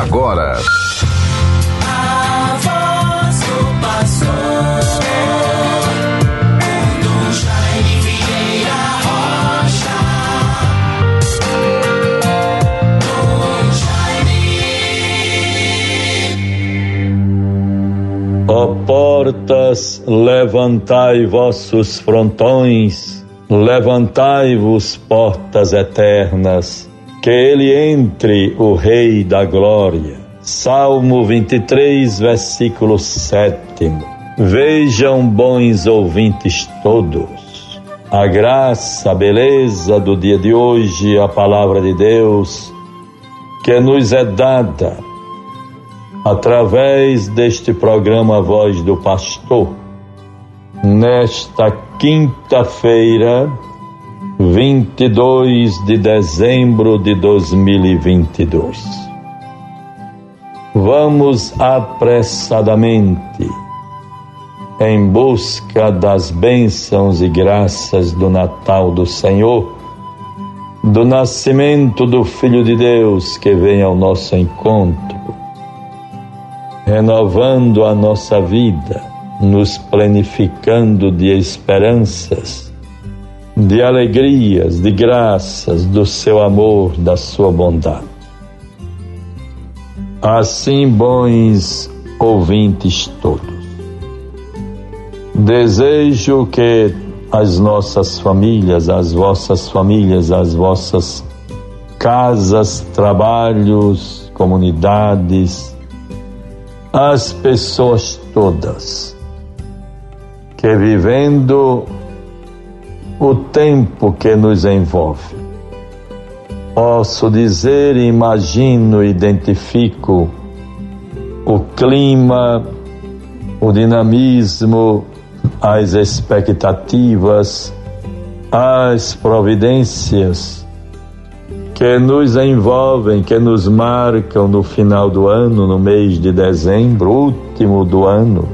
agora. A voz do pastor. Ó portas, levantai vossos frontões, levantai-vos portas eternas, que ele entre o Rei da Glória. Salmo 23, versículo 7. Vejam, bons ouvintes todos, a graça, a beleza do dia de hoje, a palavra de Deus, que nos é dada através deste programa Voz do Pastor, nesta quinta-feira, 22 de dezembro de 2022. Vamos apressadamente em busca das bênçãos e graças do Natal do Senhor, do nascimento do Filho de Deus que vem ao nosso encontro, renovando a nossa vida, nos planificando de esperanças de alegrias, de graças, do seu amor, da sua bondade. Assim, bons ouvintes todos, desejo que as nossas famílias, as vossas famílias, as vossas casas, trabalhos, comunidades, as pessoas todas que vivendo o tempo que nos envolve. Posso dizer, imagino, identifico o clima, o dinamismo, as expectativas, as providências que nos envolvem, que nos marcam no final do ano, no mês de dezembro, último do ano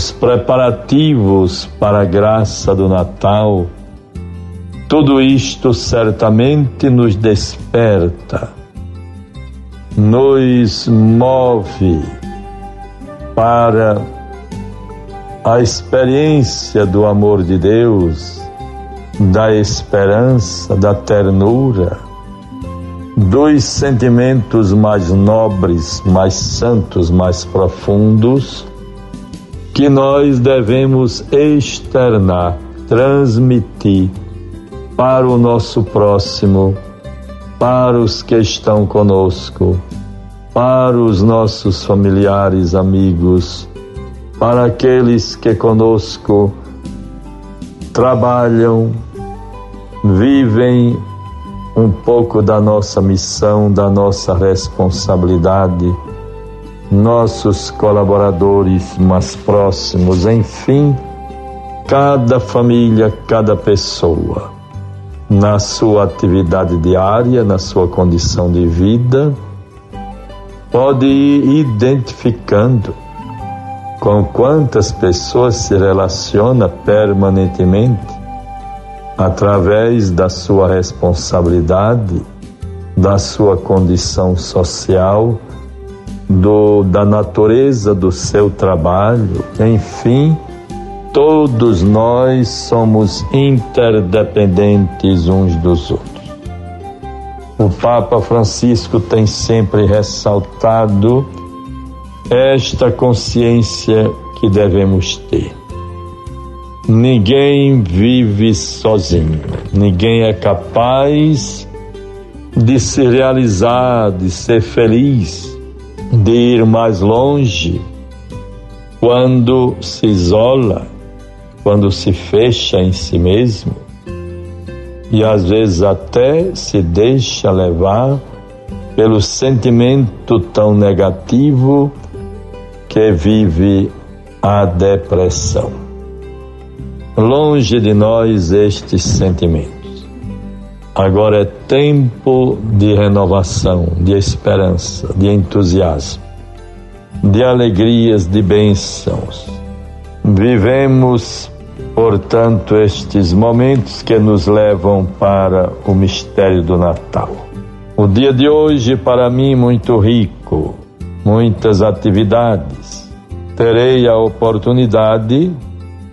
os preparativos para a graça do Natal, tudo isto certamente nos desperta, nos move para a experiência do amor de Deus, da esperança, da ternura, dos sentimentos mais nobres, mais santos, mais profundos que nós devemos externar, transmitir para o nosso próximo, para os que estão conosco, para os nossos familiares, amigos, para aqueles que conosco trabalham, vivem um pouco da nossa missão, da nossa responsabilidade nossos colaboradores mais próximos, enfim, cada família, cada pessoa, na sua atividade diária, na sua condição de vida, pode ir identificando com quantas pessoas se relaciona permanentemente através da sua responsabilidade, da sua condição social do, da natureza do seu trabalho, enfim, todos nós somos interdependentes uns dos outros. O Papa Francisco tem sempre ressaltado esta consciência que devemos ter. Ninguém vive sozinho, ninguém é capaz de se realizar, de ser feliz de ir mais longe quando se isola, quando se fecha em si mesmo e às vezes até se deixa levar pelo sentimento tão negativo que vive a depressão. Longe de nós estes sentimentos. Agora é tempo de renovação, de esperança, de entusiasmo, de alegrias, de bênçãos. Vivemos, portanto, estes momentos que nos levam para o mistério do Natal. O dia de hoje para mim muito rico, muitas atividades. Terei a oportunidade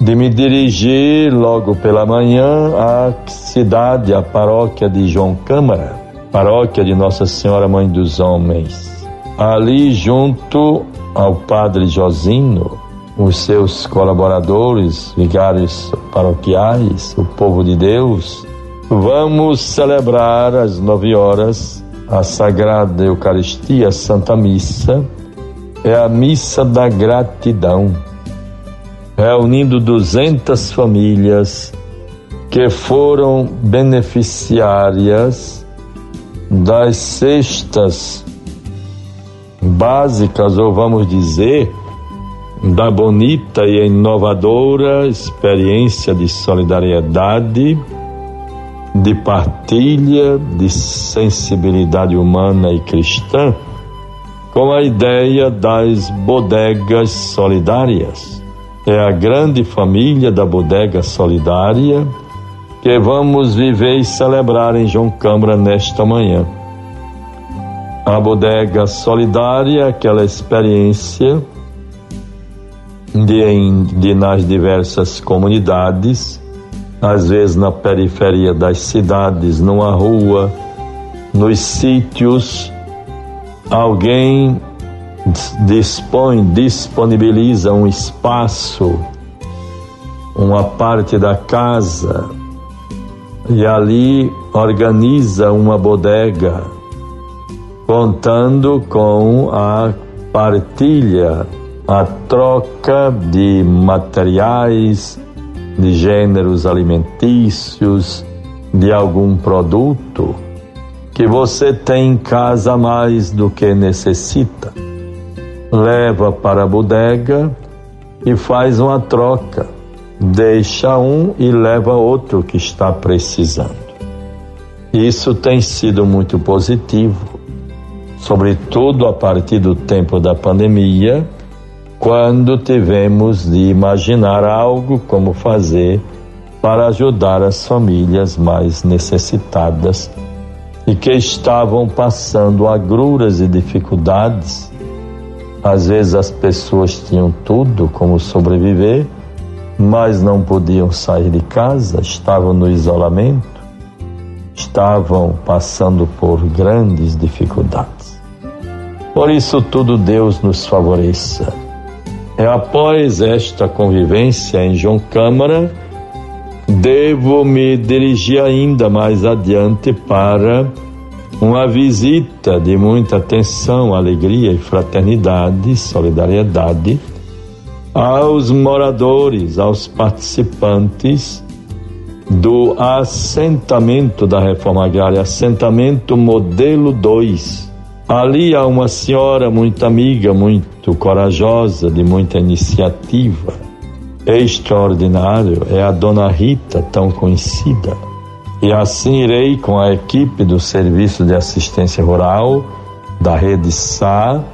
de me dirigir logo pela manhã à cidade, à paróquia de João Câmara, paróquia de Nossa Senhora Mãe dos Homens. Ali junto ao Padre Josino, os seus colaboradores, vigários paroquiais, o povo de Deus, vamos celebrar às nove horas a Sagrada Eucaristia, a Santa Missa. É a missa da gratidão, reunindo 200 famílias que foram beneficiárias das cestas básicas, ou vamos dizer, da bonita e inovadora experiência de solidariedade, de partilha, de sensibilidade humana e cristã, com a ideia das bodegas solidárias. É a grande família da bodega solidária que vamos viver e celebrar em João Câmara nesta manhã. A bodega solidária, aquela experiência de, de nas diversas comunidades, às vezes na periferia das cidades, numa rua, nos sítios, alguém dispõe, disponibiliza um espaço, uma parte da casa, e ali organiza uma bodega, contando com a partilha a troca de materiais, de gêneros alimentícios, de algum produto que você tem em casa mais do que necessita. Leva para a bodega e faz uma troca. Deixa um e leva outro que está precisando. Isso tem sido muito positivo, sobretudo a partir do tempo da pandemia quando tivemos de imaginar algo como fazer para ajudar as famílias mais necessitadas e que estavam passando agruras e dificuldades. Às vezes as pessoas tinham tudo como sobreviver, mas não podiam sair de casa, estavam no isolamento, estavam passando por grandes dificuldades. Por isso, tudo Deus nos favoreça é após esta convivência em João Câmara, devo me dirigir ainda mais adiante para uma visita de muita atenção, alegria e fraternidade, solidariedade aos moradores, aos participantes do assentamento da reforma agrária, assentamento modelo 2, Ali há uma senhora muito amiga, muito corajosa, de muita iniciativa. Extraordinário é a dona Rita, tão conhecida. E assim irei com a equipe do Serviço de Assistência Rural da Rede SA,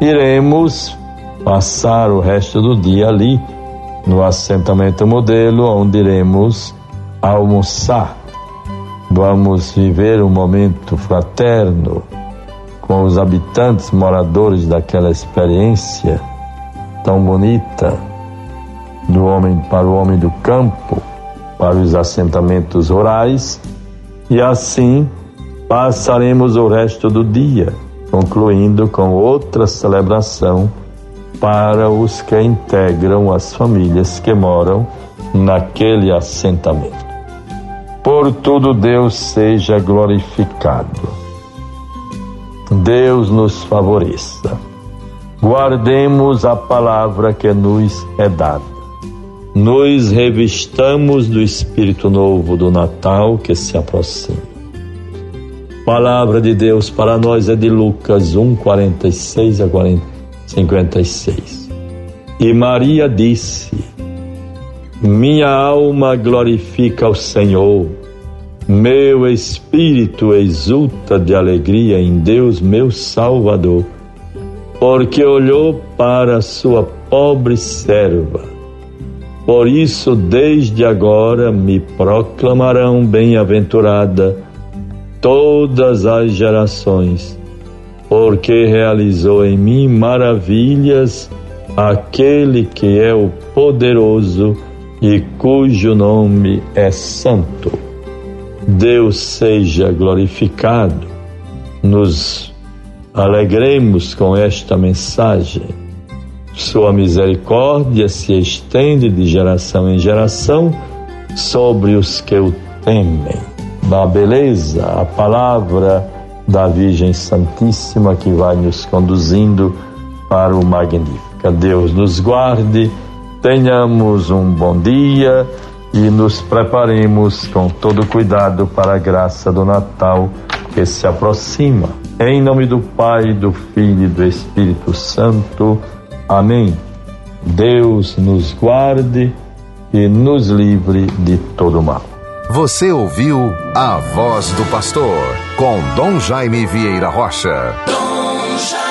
iremos passar o resto do dia ali no assentamento modelo, onde iremos almoçar. Vamos viver um momento fraterno, com os habitantes moradores daquela experiência tão bonita do homem para o homem do campo, para os assentamentos rurais, e assim passaremos o resto do dia, concluindo com outra celebração para os que integram as famílias que moram naquele assentamento. Por tudo Deus seja glorificado. Deus nos favoreça. Guardemos a palavra que nos é dada. Nos revistamos do Espírito Novo do Natal que se aproxima. Palavra de Deus para nós é de Lucas 1, 46 a 40, 56. E Maria disse: Minha alma glorifica o Senhor meu espírito exulta de alegria em Deus, meu Salvador, porque olhou para sua pobre serva. Por isso, desde agora me proclamarão bem-aventurada todas as gerações, porque realizou em mim maravilhas aquele que é o poderoso e cujo nome é santo. Deus seja glorificado. Nos alegremos com esta mensagem. Sua misericórdia se estende de geração em geração sobre os que o temem. Da beleza, a palavra da Virgem Santíssima que vai nos conduzindo para o Magnífica. Deus nos guarde, tenhamos um bom dia e nos preparemos com todo cuidado para a graça do Natal que se aproxima. Em nome do Pai, do Filho e do Espírito Santo. Amém. Deus nos guarde e nos livre de todo mal. Você ouviu a voz do pastor com Dom Jaime Vieira Rocha. Dom Jaime.